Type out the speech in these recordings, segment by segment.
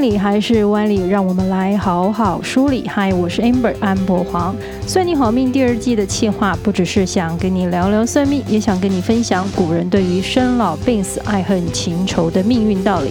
里还是歪理？让我们来好好梳理。嗨，我是 Amber 安博黄。算你好命第二季的企划，不只是想跟你聊聊算命，也想跟你分享古人对于生老病死、爱恨情仇的命运道理。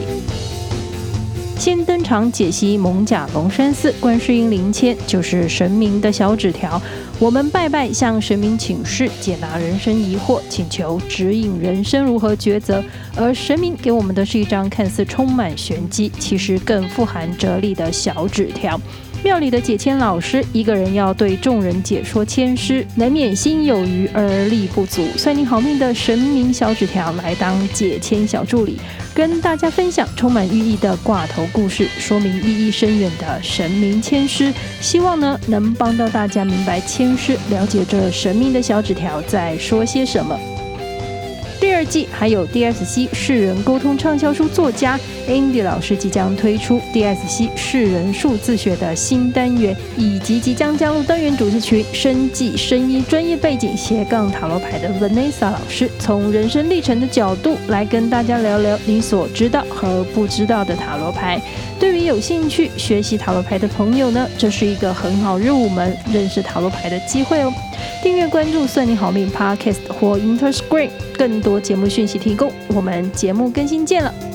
先登场解析蒙甲龙山寺观世音灵签，就是神明的小纸条。我们拜拜，向神明请示，解答人生疑惑，请求指引人生如何抉择。而神明给我们的是一张看似充满玄机，其实更富含哲理的小纸条。庙里的解签老师一个人要对众人解说签诗，难免心有余而力不足。算你好命的神明小纸条来当解签小助理，跟大家分享充满寓意的挂头故事，说明意义深远的神明签诗。希望呢能帮到大家明白签诗，了解这神明的小纸条在说些什么。第二季还有 DSC 世人沟通畅销书作家 Andy 老师即将推出 DSC 世人数字学的新单元，以及即将加入单元主持群生计生医专业背景斜杠塔罗牌的 Vanessa 老师，从人生历程的角度来跟大家聊聊你所知道和不知道的塔罗牌。对于有兴趣学习塔罗牌的朋友呢，这是一个很好入门认识塔罗牌的机会哦。订阅关注算你好命 Podcast 或 Interscreen，更多节目讯息提供。我们节目更新见了。